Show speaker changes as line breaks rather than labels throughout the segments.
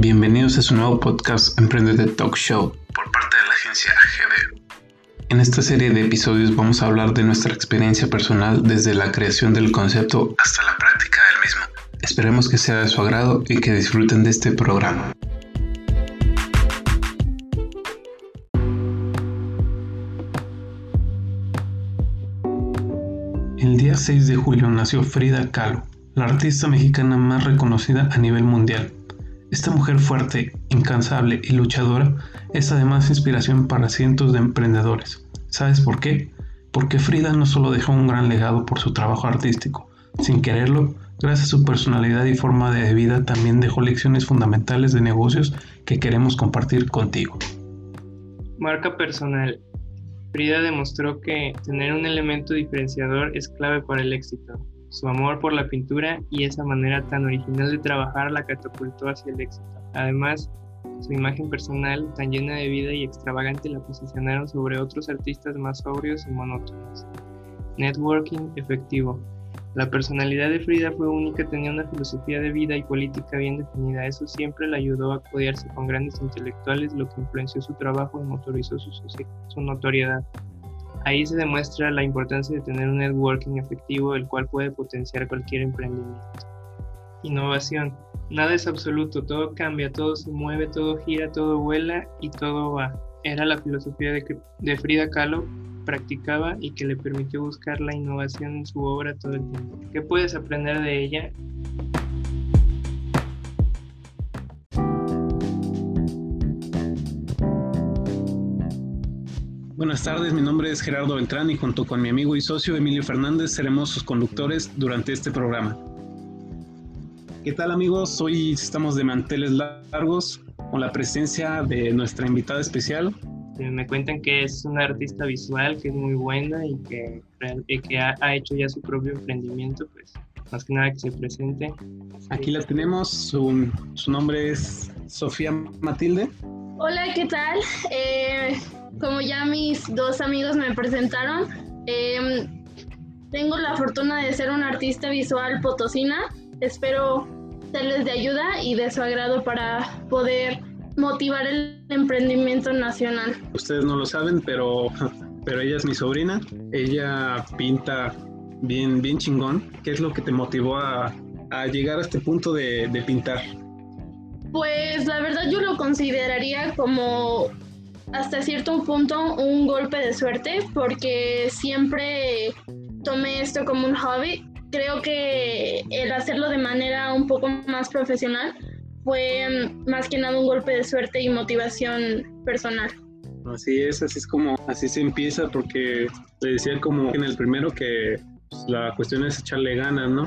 Bienvenidos a su nuevo podcast Emprendete Talk Show por parte de la agencia AGB. En esta serie de episodios vamos a hablar de nuestra experiencia personal desde la creación del concepto hasta la práctica del mismo. Esperemos que sea de su agrado y que disfruten de este programa. El día 6 de julio nació Frida Kahlo, la artista mexicana más reconocida a nivel mundial. Esta mujer fuerte, incansable y luchadora es además inspiración para cientos de emprendedores. ¿Sabes por qué? Porque Frida no solo dejó un gran legado por su trabajo artístico, sin quererlo, gracias a su personalidad y forma de vida también dejó lecciones fundamentales de negocios que queremos compartir contigo.
Marca personal. Frida demostró que tener un elemento diferenciador es clave para el éxito. Su amor por la pintura y esa manera tan original de trabajar la catapultó hacia el éxito. Además, su imagen personal, tan llena de vida y extravagante, la posicionaron sobre otros artistas más sobrios y monótonos. Networking efectivo. La personalidad de Frida fue única, tenía una filosofía de vida y política bien definida. Eso siempre le ayudó a codearse con grandes intelectuales, lo que influenció su trabajo y motorizó su, su notoriedad. Ahí se demuestra la importancia de tener un networking efectivo, el cual puede potenciar cualquier emprendimiento. Innovación. Nada es absoluto, todo cambia, todo se mueve, todo gira, todo vuela y todo va. Era la filosofía de, Frida Kahlo practicaba y que le permitió buscar la innovación en su obra todo el tiempo. ¿Qué puedes aprender de ella?
Buenas tardes, mi nombre es Gerardo Beltrán y junto con mi amigo y socio Emilio Fernández seremos sus conductores durante este programa. ¿Qué tal amigos? Hoy estamos de manteles largos con la presencia de nuestra invitada especial,
me cuentan que es una artista visual, que es muy buena y que, que ha, hecho ya su propio emprendimiento, pues más que nada que se presente.
Aquí la tenemos, su, su nombre es Sofía Matilde.
Hola, ¿qué tal? Eh, como ya mis dos amigos me presentaron, em, tengo la fortuna de ser una artista visual potosina. Espero serles de ayuda y de su agrado para poder motivar el emprendimiento nacional.
Ustedes no lo saben, pero, pero ella es mi sobrina. Ella pinta bien, bien chingón. ¿Qué es lo que te motivó a, a llegar a este punto de, de pintar?
Pues la verdad yo lo consideraría como hasta cierto punto un golpe de suerte porque siempre tomé esto como un hobby. Creo que el hacerlo de manera un poco más profesional fue más que nada un golpe de suerte y motivación personal.
Así es, así es como, así se empieza, porque le decía como en el primero que pues, la cuestión es echarle ganas, ¿no?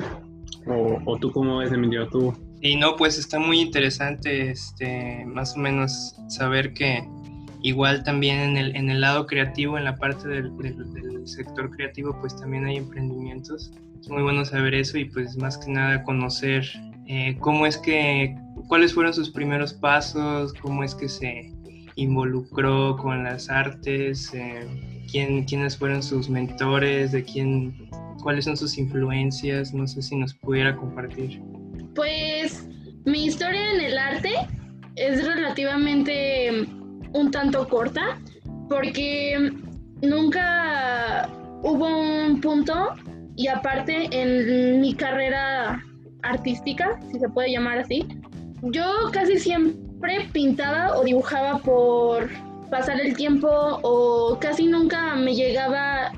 O, o tú cómo ves, Emilio, tú.
Y no, pues está muy interesante, este, más o menos saber que igual también en el, en el lado creativo, en la parte del, del, del sector creativo, pues también hay emprendimientos. Es muy bueno saber eso y pues más que nada conocer eh, cómo es que, cuáles fueron sus primeros pasos, cómo es que se involucró con las artes, eh, quién, quiénes fueron sus mentores, de quién, cuáles son sus influencias, no sé si nos pudiera compartir.
Pues mi historia en el arte es relativamente un tanto corta porque nunca hubo un punto y aparte en mi carrera artística, si se puede llamar así, yo casi siempre pintaba o dibujaba por pasar el tiempo o casi nunca me llegaba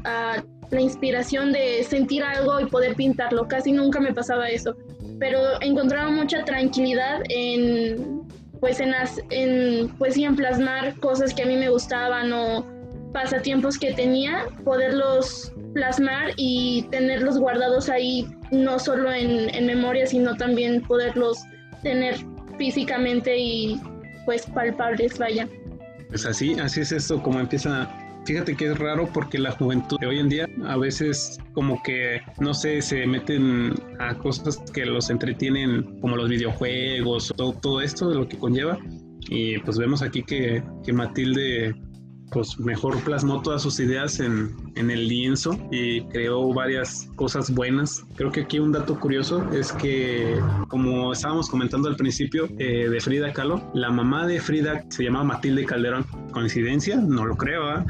la inspiración de sentir algo y poder pintarlo, casi nunca me pasaba eso, pero encontraba mucha tranquilidad en pues en, en pues en plasmar cosas que a mí me gustaban o pasatiempos que tenía, poderlos plasmar y tenerlos guardados ahí, no solo en, en memoria, sino también poderlos tener físicamente y pues palpables, vaya.
Pues así, así es esto, como empieza Fíjate que es raro porque la juventud de hoy en día a veces como que, no sé, se meten a cosas que los entretienen como los videojuegos, todo, todo esto de lo que conlleva. Y pues vemos aquí que, que Matilde pues mejor plasmó todas sus ideas en, en, el lienzo y creó varias cosas buenas. Creo que aquí un dato curioso es que, como estábamos comentando al principio eh, de Frida Kahlo, la mamá de Frida se llamaba Matilde Calderón. ¿Coincidencia? No lo creo. ¿eh?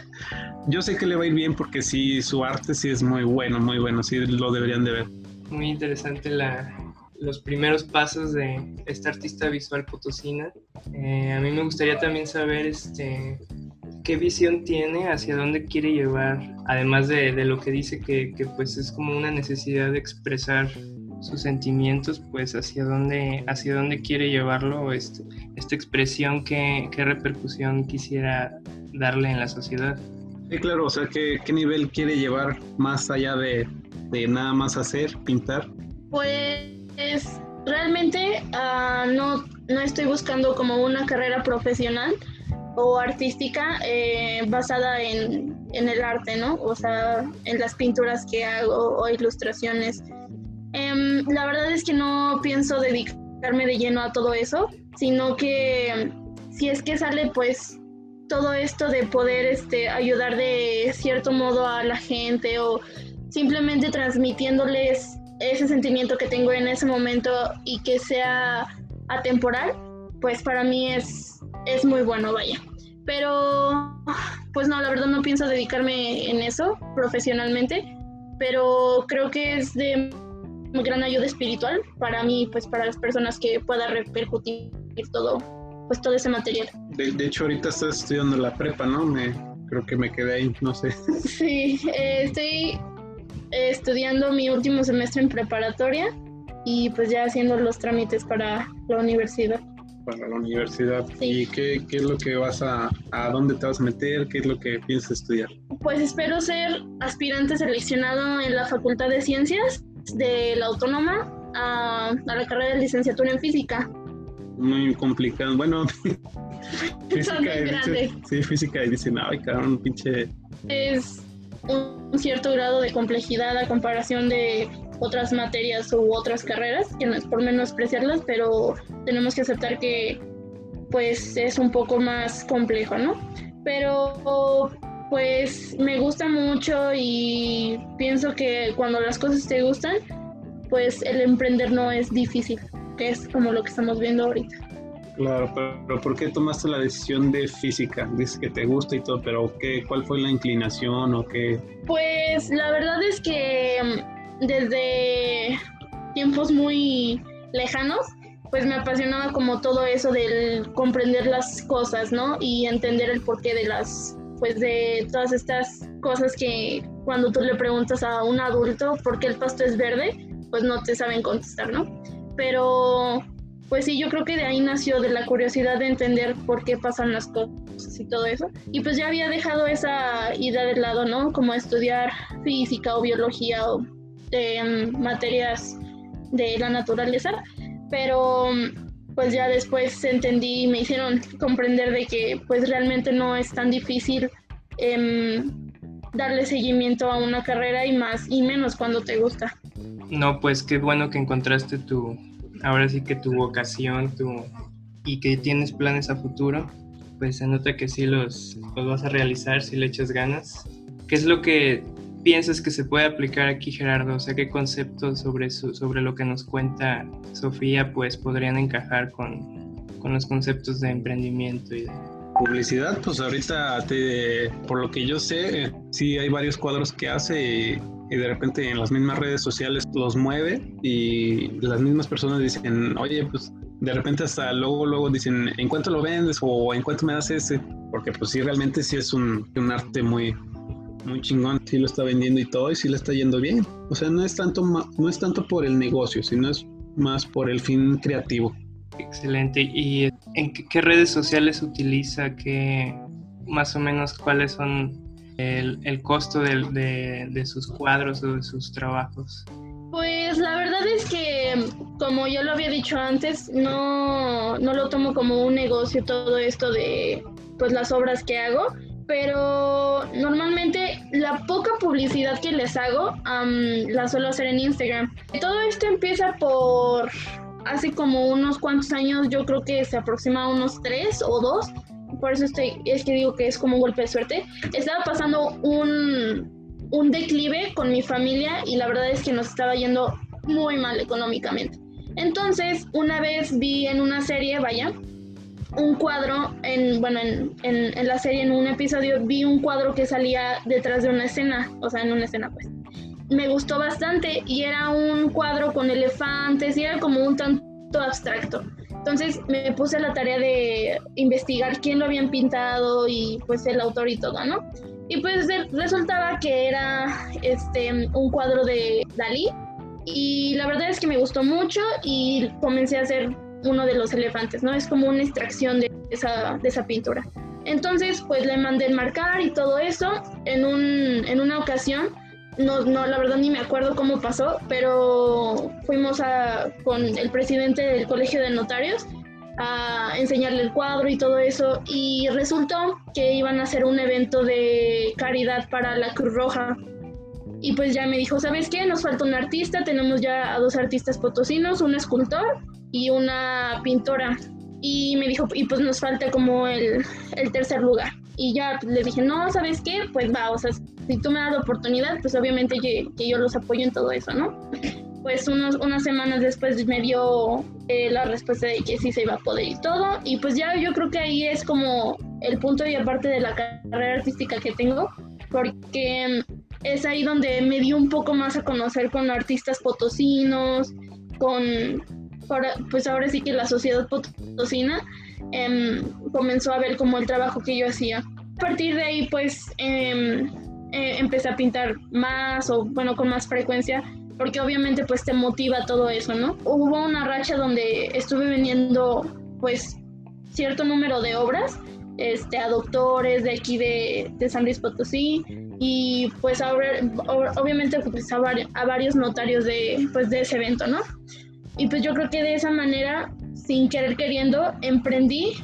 Yo sé que le va a ir bien porque sí, su arte sí es muy bueno, muy bueno, sí lo deberían de ver.
Muy interesante la, los primeros pasos de esta artista visual potosina. Eh, a mí me gustaría también saber este, qué visión tiene, hacia dónde quiere llevar, además de, de lo que dice que, que, pues es como una necesidad de expresar sus sentimientos, pues hacia dónde, hacia dónde quiere llevarlo, este, esta expresión, qué, qué repercusión quisiera darle en la sociedad.
Sí, claro, o sea, ¿qué, qué nivel quiere llevar más allá de, de, nada más hacer, pintar?
Pues realmente uh, no, no estoy buscando como una carrera profesional, o artística eh, basada en, en, el arte, ¿no? O sea, en las pinturas que hago o ilustraciones. Eh, la verdad es que no pienso dedicarme de lleno a todo eso, sino que si es que sale pues todo esto de poder este, ayudar de cierto modo a la gente o simplemente transmitiéndoles ese sentimiento que tengo en ese momento y que sea atemporal, pues para mí es, es muy bueno, vaya. Pero, pues no, la verdad no pienso dedicarme en eso profesionalmente, pero creo que es de gran ayuda espiritual para mí, pues para las personas que pueda repercutir todo, pues todo ese material.
De, hecho, ahorita estás estudiando la prepa, ¿no? Me, creo que me quedé ahí, no sé.
Sí, eh, estoy estudiando mi último semestre en preparatoria y pues ya haciendo los trámites para la universidad
para la universidad. ¿Y qué, qué, es lo que vas a, a dónde te vas a meter? ¿Qué es lo que piensas estudiar?
Pues espero ser aspirante seleccionado en la Facultad de Ciencias de la Autónoma a, a la carrera de licenciatura en física.
Muy complicado. Bueno, física y dice, sí, física y dicen, ay, un pinche.
Es un cierto grado de complejidad a comparación de otras materias u otras carreras, que no es por menospreciarlas, pero tenemos que aceptar que pues es un poco más complejo, ¿no? Pero pues me gusta mucho y pienso que cuando las cosas te gustan, pues el emprender no es difícil, que es como lo que estamos viendo ahorita.
Claro, pero ¿por qué tomaste la decisión de física? Dices que te gusta y todo, pero ¿qué, ¿cuál fue la inclinación o qué?
Pues la verdad es que desde tiempos muy lejanos, pues me apasionaba como todo eso del comprender las cosas, ¿no? Y entender el porqué de las, pues de todas estas cosas que cuando tú le preguntas a un adulto por qué el pasto es verde, pues no te saben contestar, ¿no? Pero, pues sí, yo creo que de ahí nació de la curiosidad de entender por qué pasan las cosas y todo eso. Y pues ya había dejado esa idea de lado, ¿no? Como estudiar física o biología o de materias de la naturaleza, pero pues ya después entendí y me hicieron comprender de que pues realmente no es tan difícil eh, darle seguimiento a una carrera y más y menos cuando te gusta.
No, pues qué bueno que encontraste tu, ahora sí que tu vocación, tu, y que tienes planes a futuro, pues se nota que sí los, los vas a realizar si le echas ganas. ¿Qué es lo que piensas que se puede aplicar aquí, Gerardo? O sea, ¿qué conceptos sobre, sobre lo que nos cuenta Sofía pues podrían encajar con, con los conceptos de emprendimiento y de...
Publicidad, pues ahorita, te, por lo que yo sé, sí hay varios cuadros que hace y, de repente en las mismas redes sociales los mueve y las mismas personas dicen, oye, pues de repente hasta luego, luego dicen, ¿en cuánto lo vendes? o ¿en cuánto me das ese? Porque pues sí, realmente sí es un, un arte muy, muy chingón, sí lo está vendiendo y todo y sí le está yendo bien. O sea, no es tanto no es tanto por el negocio, sino es más por el fin creativo.
Excelente. ¿Y en qué, redes sociales utiliza? ¿Qué más o menos cuáles son el, el costo de, de, sus cuadros o de sus trabajos?
Pues la verdad es que, como ya lo había dicho antes, no, no lo tomo como un negocio todo esto de pues las obras que hago, pero normalmente la poca publicidad que les hago la suelo hacer en Instagram. Todo esto empieza por hace como unos cuantos años, yo creo que se aproxima a unos tres o dos, por eso estoy, es que digo que es como un golpe de suerte, estaba pasando un, un declive con mi familia y la verdad es que nos estaba yendo muy mal económicamente. Entonces, una vez vi en una serie, vaya, un cuadro, en, bueno, en, en, la serie, en un episodio, vi un cuadro que salía detrás de una escena, o sea, en una escena, pues. Me gustó bastante y era un cuadro con elefantes y era como un tanto abstracto. Entonces me puse a la tarea de investigar quién lo habían pintado y pues el autor y todo, ¿no? Y pues resultaba que era este, un cuadro de Dalí y la verdad es que me gustó mucho y comencé a hacer uno de los elefantes, ¿no? Es como una extracción de esa, de esa pintura. Entonces, pues le mandé el marcar y todo eso. En, un, en una ocasión, no, no, la verdad ni me acuerdo cómo pasó, pero fuimos a, con el presidente del Colegio de Notarios a enseñarle el cuadro y todo eso. Y resultó que iban a hacer un evento de caridad para la Cruz Roja. Y pues ya me dijo, ¿sabes qué? Nos falta un artista, tenemos ya a dos artistas potosinos, un escultor y una pintora. Y me dijo, y pues nos falta como el, el tercer lugar. Y ya le dije, no, ¿sabes qué? Pues va, o sea, si tú me das la oportunidad, pues obviamente que, que yo los apoyo en todo eso, ¿no? Pues unos, unas semanas después me dio eh, la respuesta de que sí se iba a poder y todo. Y pues ya yo creo que ahí es como el punto y aparte de la carrera artística que tengo, porque es ahí donde me dio un poco más a conocer con artistas potosinos, con, pues ahora sí que la sociedad potosina em, comenzó a ver como el trabajo que yo hacía. A partir de ahí pues em, eh, empecé a pintar más o bueno con más frecuencia porque obviamente pues te motiva todo eso, ¿no? Hubo una racha donde estuve vendiendo pues cierto número de obras este, a doctores de aquí de, de San Luis Potosí y pues ahora, obviamente pues, a, varios notarios de, pues, de ese evento, ¿no? Y pues yo creo que de esa manera, sin querer queriendo, emprendí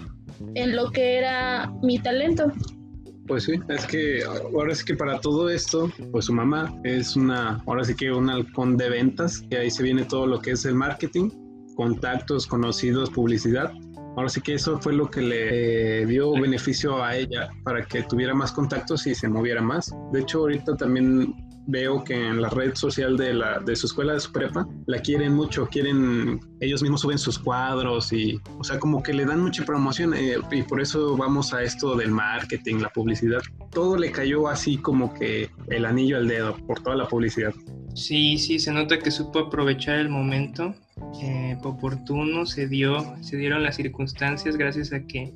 en lo que era mi talento.
Pues sí, es que ahora sí que para todo esto, pues su mamá es una, ahora sí que un halcón de ventas, y ahí se viene todo lo que es el marketing, contactos, conocidos, publicidad, Ahora sí que eso fue lo que le dio beneficio a ella para que tuviera más contactos y se moviera más. De hecho, ahorita también veo que en la red social de, la, de su escuela, de su prepa, la quieren mucho, quieren, ellos mismos suben sus cuadros y, o sea, como que le dan mucha promoción eh, y por eso vamos a esto del marketing, la publicidad. Todo le cayó así como que el anillo al dedo por toda la publicidad.
Sí, sí, se nota que supo aprovechar el momento eh, oportuno, se, dio, se dieron las circunstancias gracias a que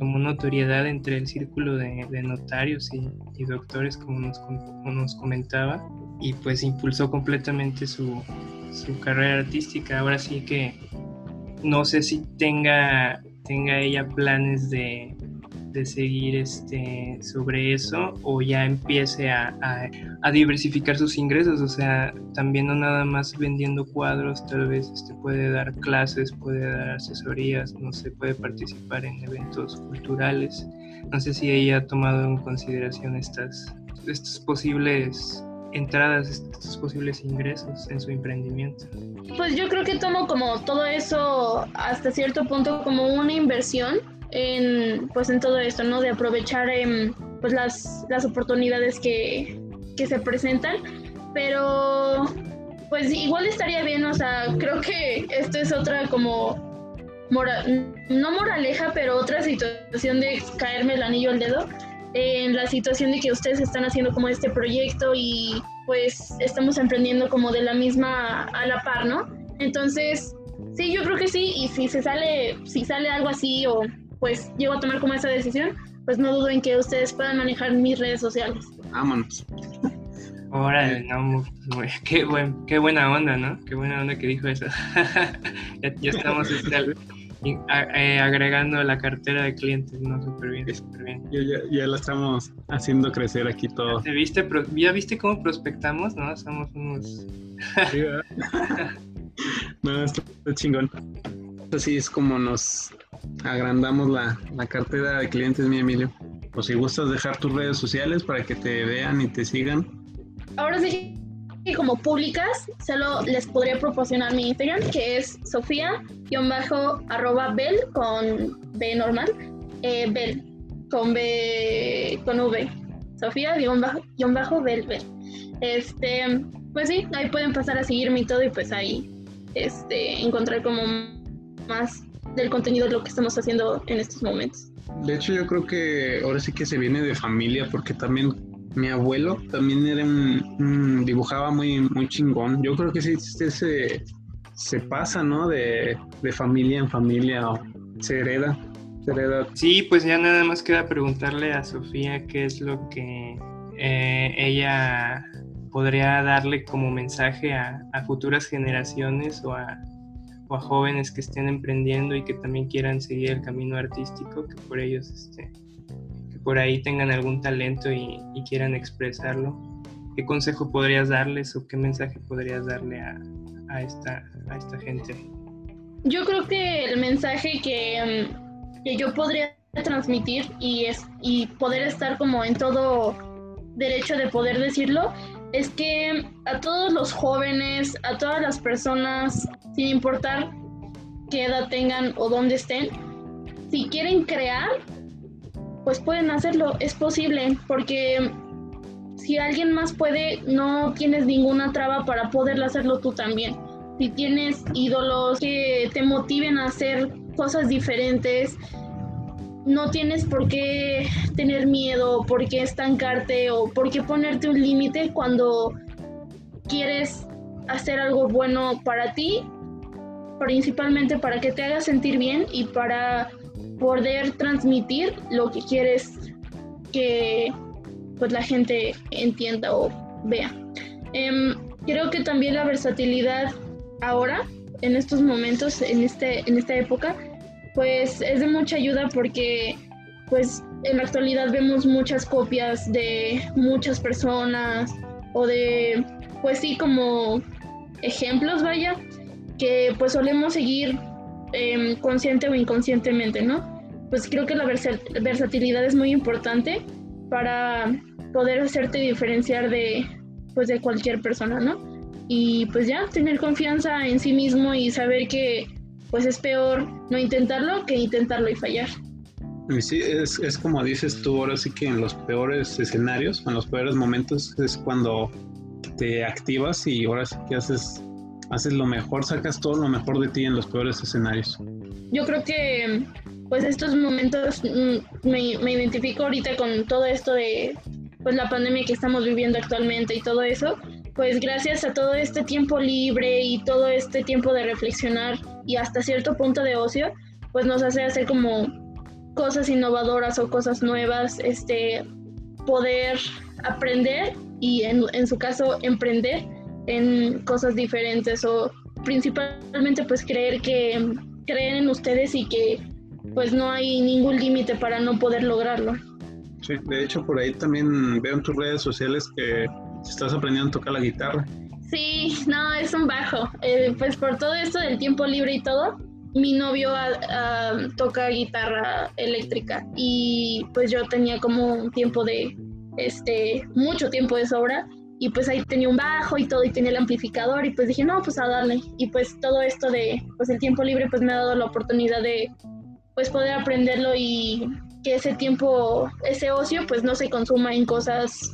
tomó notoriedad entre el círculo de, notarios y, doctores, como nos, comentaba, y pues impulsó completamente su, su carrera artística. Ahora sí que no sé si tenga, tenga ella planes de, de seguir este, sobre eso o ya empiece a, a, diversificar sus ingresos, o sea, también no nada más vendiendo cuadros, tal vez este, puede dar clases, puede dar asesorías, no sé, puede participar en eventos culturales. No sé si ella ha tomado en consideración estas, estas posibles entradas, estos posibles ingresos en su emprendimiento.
Pues yo creo que tomo como todo eso hasta cierto punto como una inversión en, pues en todo esto, ¿no? De aprovechar em, pues las, las oportunidades que, que se presentan, pero pues igual estaría bien, o sea, creo que esto es otra como, no moraleja, pero otra situación de caerme el anillo al dedo, en la situación de que ustedes están haciendo como este proyecto y pues estamos emprendiendo como de la misma a la par, ¿no? Entonces, sí, yo creo que sí, y si se sale, si sale algo así o pues llego a tomar como esa decisión, pues no dudo en que ustedes puedan manejar mis redes sociales.
Vámonos.
Órale, no, qué, buen, qué buena onda, ¿no? Qué buena onda que dijo eso. ya, estamos este, eh, agregando la cartera de clientes, ¿no? Súper bien, súper bien.
Ya, ya, ya, la estamos haciendo crecer aquí todo.
¿Ya viste, ¿Ya viste cómo prospectamos, no? Somos unos...
no, está chingón. Así es como nos agrandamos la, cartera de clientes, mi Emilio. O si gustas dejar tus redes sociales para que te vean y te sigan.
Ahora sí que como públicas, solo les podría proporcionar mi Instagram, que es sofía-bel con B normal, eh, Bel. con B, con V. Sofía guion bajo, guion bajo Belver. Este, pues sí, ahí pueden pasar a seguirme y todo y pues ahí este, encontrar como más del contenido de lo que estamos haciendo en estos momentos.
De hecho, yo creo que ahora sí que se viene de familia, porque también mi abuelo también era un, dibujaba muy, muy chingón. Yo creo que sí se, se pasa, ¿no? De, de familia en familia, se hereda, se hereda.
Sí, pues ya nada más queda preguntarle a Sofía qué es lo que eh, ella podría darle como mensaje a, a futuras generaciones o a, o a, jóvenes que estén emprendiendo y que también quieran seguir el camino artístico, que por ellos, este, que por ahí tengan algún talento y, y quieran expresarlo. ¿Qué consejo podrías darles o qué mensaje podrías darle a, a, esta, a esta gente?
Yo creo que el mensaje que, mm, que yo podría transmitir y, es, y poder estar como en todo derecho de poder decirlo es que a todos los jóvenes, a todas las personas, sin importar qué edad tengan o dónde estén, si quieren crear, pues pueden hacerlo, es posible, porque si alguien más puede, no tienes ninguna traba para poderlo hacerlo tú también. Si tienes ídolos que te motiven a hacer cosas diferentes, no tienes por qué tener miedo, por qué estancarte o por qué ponerte un límite cuando quieres hacer algo bueno para ti, principalmente para que te haga sentir bien y para poder transmitir lo que quieres que pues la gente entienda o vea. Em, creo que también la versatilidad ahora, en estos momentos, en, este, en esta época, pues es de mucha ayuda porque pues en la actualidad vemos muchas copias de muchas personas o de pues sí como ejemplos vaya que pues solemos seguir em, consciente o inconscientemente no pues creo que la versatilidad es muy importante para poder hacerte diferenciar de pues de cualquier persona no y pues ya tener confianza en sí mismo y saber que pues es peor no intentarlo que intentarlo y fallar.
Sí, es, es como dices tú, ahora sí que en los peores escenarios, en los peores momentos es cuando te activas y ahora sí que haces, haces lo mejor, sacas todo lo mejor de ti en los peores escenarios.
Yo creo que pues estos momentos mm, me, me identifico ahorita con todo esto de pues la pandemia que estamos viviendo actualmente y todo eso, pues gracias a todo este tiempo libre y todo este tiempo de reflexionar y hasta cierto punto de ocio, pues nos hace hacer como cosas innovadoras o cosas nuevas, este, poder aprender y en, en su caso emprender en cosas diferentes o principalmente pues creer que creen en ustedes y que pues no hay ningún límite para no poder lograrlo.
Sí, de hecho por ahí también veo en tus redes sociales que estás aprendiendo a tocar la guitarra.
Sí, no, es un bajo. Eh, pues por todo esto del tiempo libre y todo, mi novio toca guitarra eléctrica y pues yo tenía como un tiempo de, este, mucho tiempo de sobra y pues ahí tenía un bajo y todo y tenía el amplificador y pues dije, no, pues a darle. Y pues todo esto de, pues el tiempo libre pues me ha dado la oportunidad de, pues poder aprenderlo y que ese tiempo, ese ocio pues no se consuma en cosas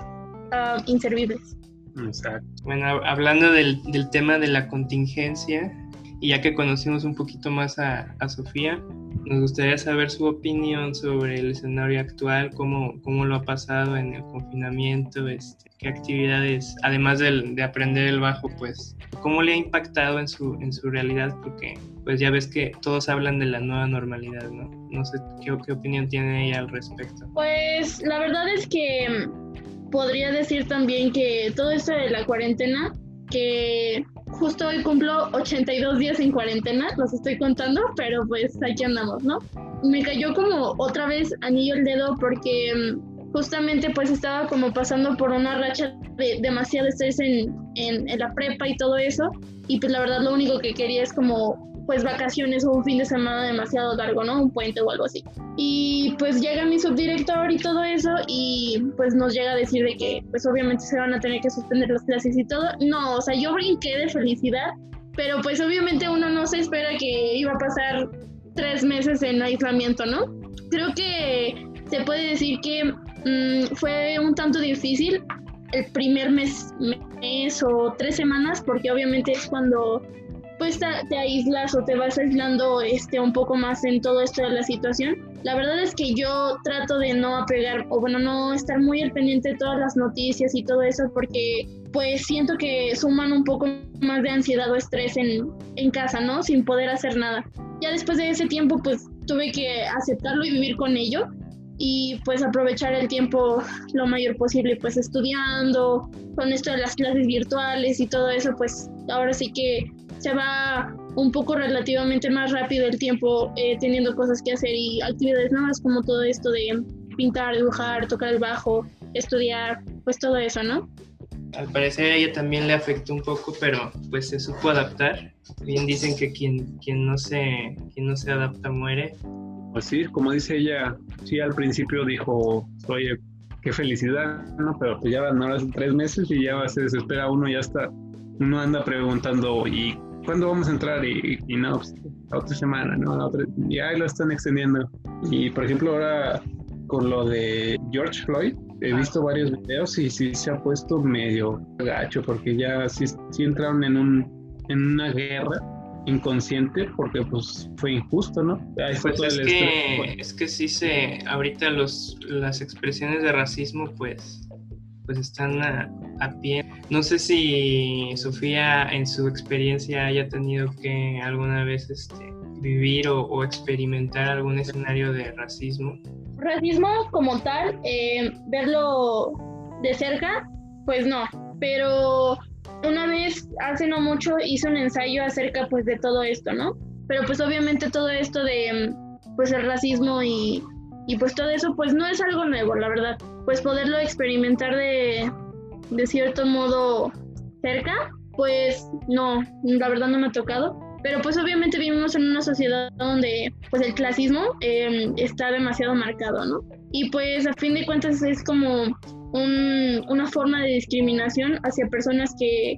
uh, inservibles.
Exacto. Bueno, hablando del, del, tema de la contingencia, y ya que conocimos un poquito más a, a, Sofía, nos gustaría saber su opinión sobre el escenario actual, cómo, cómo lo ha pasado en el confinamiento, este, qué actividades, además de, de aprender el bajo, pues, cómo le ha impactado en su, en su realidad, porque pues ya ves que todos hablan de la nueva normalidad, ¿no? No sé qué opinión tiene ella al respecto.
Pues la verdad es que podría decir también que todo esto de la cuarentena, que justo hoy cumplo 82 días en cuarentena, los estoy contando, pero pues aquí andamos, ¿no? Me cayó como otra vez anillo el dedo porque mm, justamente pues estaba como pasando por una racha de demasiado estrés en, en, en la prepa y todo eso, y pues la verdad lo único que quería es como pues vacaciones o un fin de semana demasiado largo, ¿no? Un puente o algo así. Y pues llega mi subdirector y todo eso y pues nos llega a decir de que pues obviamente se van a tener que suspender las clases y todo. No, o sea, yo brinqué de felicidad, pero pues obviamente uno no se espera que iba a pasar tres meses en aislamiento, ¿no? Creo que se puede decir que mm, fue un tanto difícil el primer mes, mes o tres semanas, porque obviamente es cuando pues te, aíslas o te vas aislando este un poco más en todo esto de la situación. La verdad es que yo trato de no apegar o bueno, no estar muy al pendiente de todas las noticias y todo eso porque pues siento que suman un poco más de ansiedad o estrés en, en casa, ¿no? Sin poder hacer nada. Ya después de ese tiempo pues tuve que aceptarlo y vivir con ello y pues aprovechar el tiempo lo mayor posible pues estudiando con esto de las clases virtuales y todo eso pues ahora sí que se va un poco relativamente más rápido el tiempo eh, teniendo cosas que hacer y actividades nuevas como todo esto de pintar, dibujar, tocar el bajo, estudiar, pues todo eso, ¿no?
Al parecer a ella también le afectó un poco, pero pues se supo adaptar. Bien dicen que quien, quien, no, se, quien no se adapta muere.
Pues sí, como dice ella, sí al principio dijo, oye, qué felicidad, ¿no? Pero pues ya van ahora tres meses y ya se desespera uno, ya está, uno anda preguntando, ¿y ¿cuándo vamos a entrar? Y, no, pues, la otra semana, ¿no? La otra, y ahí lo están extendiendo. Y por ejemplo, ahora con lo de George Floyd, he visto varios videos y sí se ha puesto medio gacho porque ya sí, sí entraron en, un, en una guerra inconsciente porque pues fue injusto, ¿no?
pues es, que, es que sí se, ahorita los, las expresiones de racismo pues pues están a, pie. No sé si Sofía en su experiencia haya tenido que alguna vez este, vivir o, experimentar algún escenario de racismo.
Racismo como tal, eh, verlo de cerca, pues no, pero una vez hace no mucho hice un ensayo acerca pues de todo esto, ¿no? Pero pues obviamente todo esto de pues el racismo y y pues todo eso pues no es algo nuevo, la verdad. Pues poderlo experimentar de, de cierto modo cerca, pues no, la verdad no me ha tocado. Pero pues obviamente vivimos en una sociedad donde pues el clasismo em, está demasiado marcado, ¿no? Y pues a fin de cuentas es como un, una forma de discriminación hacia personas que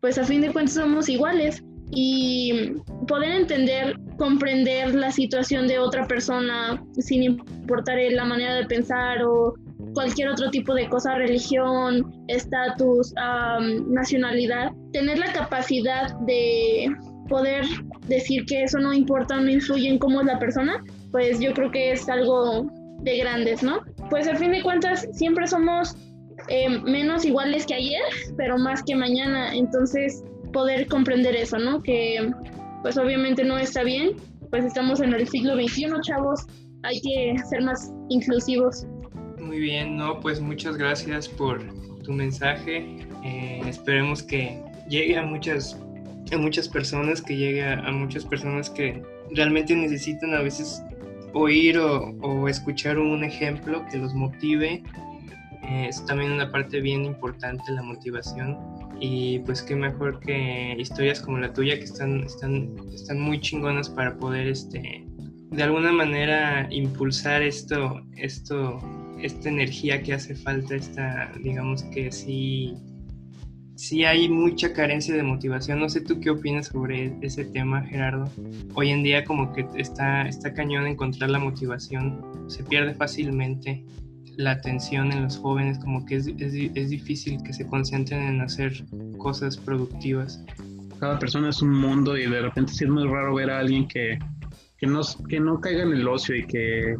pues a fin de cuentas somos iguales y poder entender, comprender la situación de otra persona sin importar la manera de pensar o cualquier otro tipo de cosa, religión, estatus, nacionalidad, tener la capacidad de poder decir que eso no importa, no influye en cómo es la persona, pues yo creo que es algo de grandes, ¿no? Pues al fin de cuentas siempre somos eh, menos iguales que ayer, pero más que mañana, entonces poder comprender eso, ¿no? Que pues obviamente no está bien, pues estamos en el siglo XXI, chavos, hay que ser más inclusivos.
Muy bien, no, pues muchas gracias por tu mensaje. Eh, esperemos que llegue a muchas, a muchas personas, que llegue a, muchas personas que realmente necesitan a veces oír o, o escuchar un ejemplo que los motive. Eh, es también una parte bien importante la motivación y pues qué mejor que historias como la tuya que están, están, están muy chingonas para poder este, de alguna manera impulsar esto, esto, esta energía que hace falta, esta, digamos que sí, sí hay mucha carencia de motivación. No sé tú qué opinas sobre ese tema, Gerardo. Hoy en día como que está, está cañón encontrar la motivación, se pierde fácilmente la atención en los jóvenes, como que es, es, difícil que se concentren en hacer cosas productivas.
Cada persona es un mundo y de repente sí es muy raro ver a alguien que, que, no, que no caiga en el ocio y que,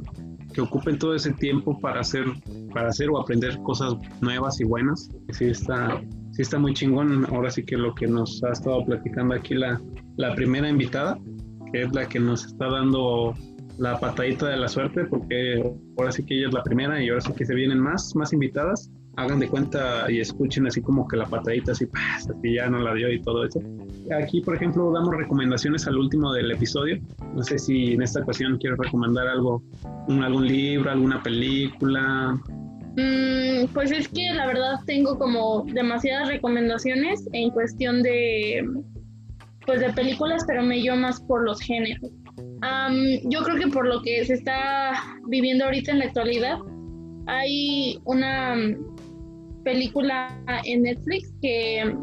que ocupen todo ese tiempo para hacer, para hacer o aprender cosas nuevas y buenas. Sí está, sí está muy chingón. Ahora sí que lo que nos ha estado platicando aquí la, la primera invitada, que es la que nos está dando la patadita de la suerte, porque ahora sí que ella es la primera y ahora sí que se vienen más, más invitadas. Hagan de cuenta y escuchen así como que la patadita así, pasa ya no la dio y todo eso. Aquí, por ejemplo, damos recomendaciones al último del episodio. No sé si en esta ocasión quieres recomendar algo, algún libro, alguna película.
Mm, pues es que la verdad tengo como demasiadas recomendaciones en cuestión de pues de películas, pero me yo más por los géneros yo creo que por lo que se está viviendo ahorita en la actualidad, hay una película en Netflix que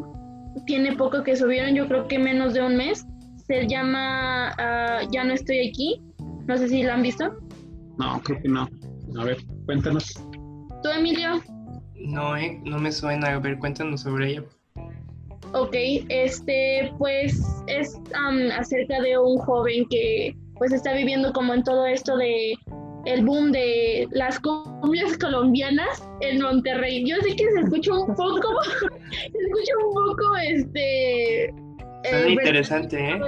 tiene poco que subieron, yo creo que menos de un mes. Se llama ah, Ya no estoy aquí. No sé si la han visto.
No, creo que no. A ver, cuéntanos.
¿Tú, Emilio?
No, eh, no me suena. A ver, cuéntanos sobre ella.
Ok, este, pues es acerca de un joven que pues está viviendo como en todo esto de el boom de las cumbias colombianas en Monterrey. Yo sé que se escucha un poco, se escucha un poco, este...
Eh, interesante, ¿eh?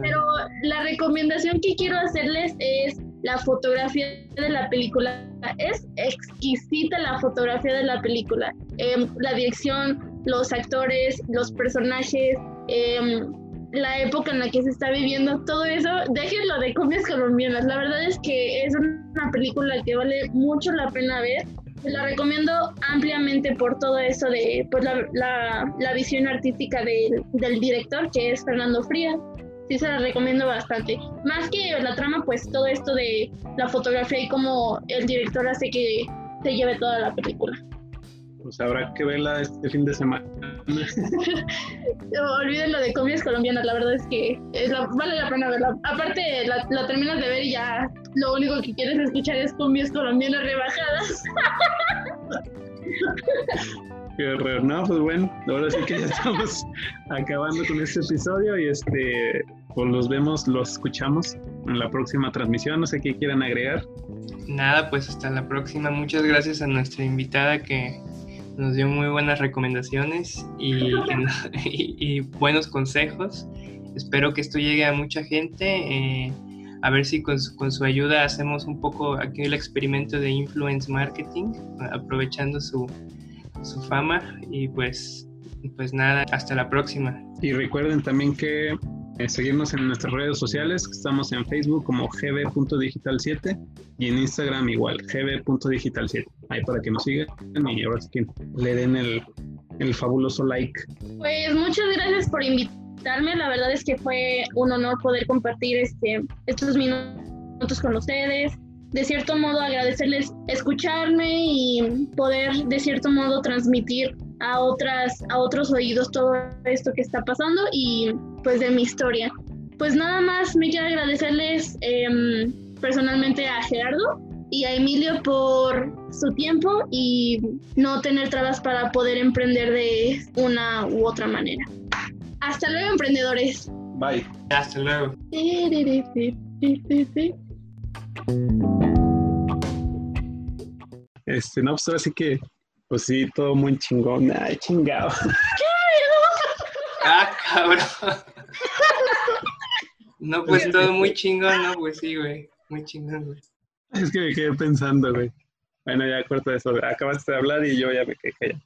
Pero la recomendación que quiero hacerles es la fotografía de la película. Es exquisita la fotografía de la película. Em, la dirección, los actores, los personajes, eh, la época en la que se está viviendo, todo eso, déjenlo de copias colombianas. La verdad es que es una película que vale mucho la pena ver. La recomiendo ampliamente por todo eso de pues, la, la, visión artística del director, que es Fernando Frías. Sí, se la recomiendo bastante. Más que la trama, pues todo esto de la fotografía y cómo el director hace que se lleve toda la película
pues habrá que verla este fin de semana.
Olviden lo de comidas colombianas, la verdad es que vale la pena verla. Aparte, la, terminas de ver y ya lo único que quieres escuchar es comidas colombianas rebajadas.
Qué horror, no, pues bueno, ahora sí que ya estamos acabando con este episodio y este, pues los vemos, los escuchamos en la próxima transmisión, no sé qué quieran agregar.
Nada, pues hasta la próxima. Muchas gracias a nuestra invitada que nos dio muy buenas recomendaciones y, buenos consejos. Espero que esto llegue a mucha gente. Eh, a ver si con su, ayuda hacemos un poco aquí el experimento de influence marketing, aprovechando su, su fama. Y pues, pues nada, hasta la próxima.
Y recuerden también que eh, seguirnos en nuestras redes sociales. Estamos en Facebook como gb.digital7 y en Instagram igual, gb.digital7. Ahí para que nos sigan y ahora sí que le den el, el fabuloso like.
Pues muchas gracias por invitarme. La verdad es que fue un honor poder compartir este, estos minutos con ustedes. De cierto modo agradecerles escucharme y poder de cierto modo transmitir a otras a otros oídos todo esto que está pasando y pues de mi historia. Pues nada más me quiero agradecerles em, personalmente a Gerardo y a Emilio por su tiempo y no tener trabas para poder emprender de una u otra manera. Hasta luego, emprendedores.
Bye.
Hasta luego.
Este, no, pues así que, pues sí, todo muy chingón. Ay, chingado.
Ah, cabrón. No, pues todo muy chingón, ¿no? Pues sí, güey. Muy chingón, güey.
Es que me quedé pensando, güey. Bueno, ya corto eso. Acabaste de hablar y yo ya me quedé callado.